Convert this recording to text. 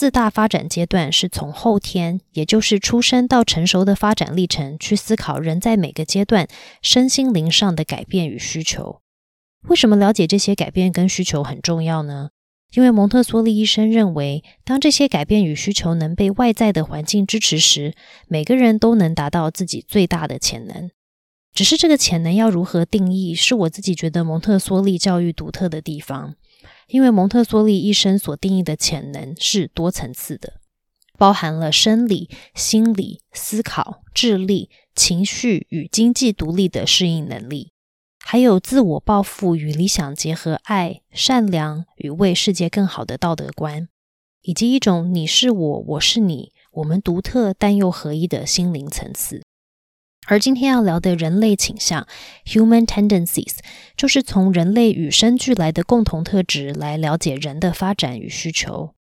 四大发展阶段是从后天，也就是出生到成熟的发展历程，去思考人在每个阶段身心灵上的改变与需求。为什么了解这些改变跟需求很重要呢？因为蒙特梭利医生认为，当这些改变与需求能被外在的环境支持时，每个人都能达到自己最大的潜能。只是这个潜能要如何定义，是我自己觉得蒙特梭利教育独特的地方。因为蒙特梭利一生所定义的潜能是多层次的，包含了生理、心理、思考、智力、情绪与经济独立的适应能力。还有自我抱负与理想结合，爱、善良与为世界更好的道德观，以及一种你是我，我是你，我们独特但又合一的心灵层次。而今天要聊的人类倾向 （human tendencies） 就是从人类与生俱来的共同特质来了解人的发展与需求。